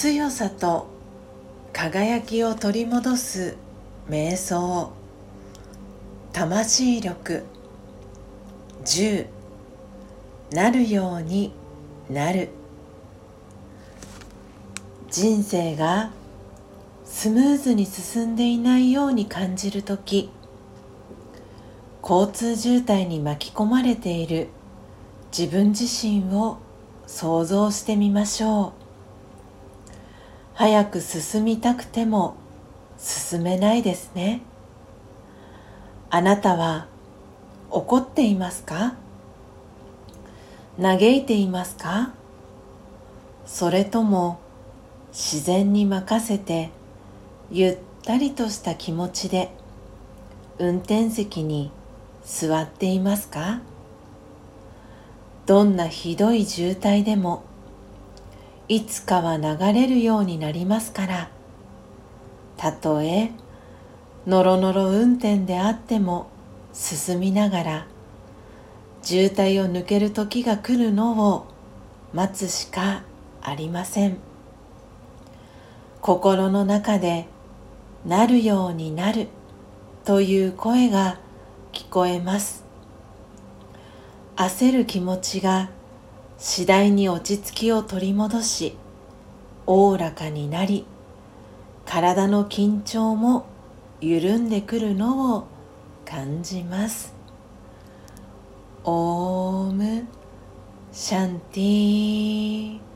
白さと輝きを取り戻す瞑想魂力。10なるようになる。人生がスムーズに進んでいないように感じる時。交通渋滞に巻き込まれている。自分自身を想像してみましょう。早く進みたくても進めないですね。あなたは怒っていますか？嘆いていますか？それとも自然に任せてゆったりとした気持ちで運転席に座っていますか？どんなひどい渋滞でもいつかは流れるようになりますから。たとえのろのろ運転であっても進みながら渋滞を抜ける時が来るのを待つしかありません。心の中でなるようになるという声が聞こえます。焦る気持ちが次第に落ち着きを取り戻しおおらかになり体の緊張も緩んでくるのを感じます。オームシャンティー。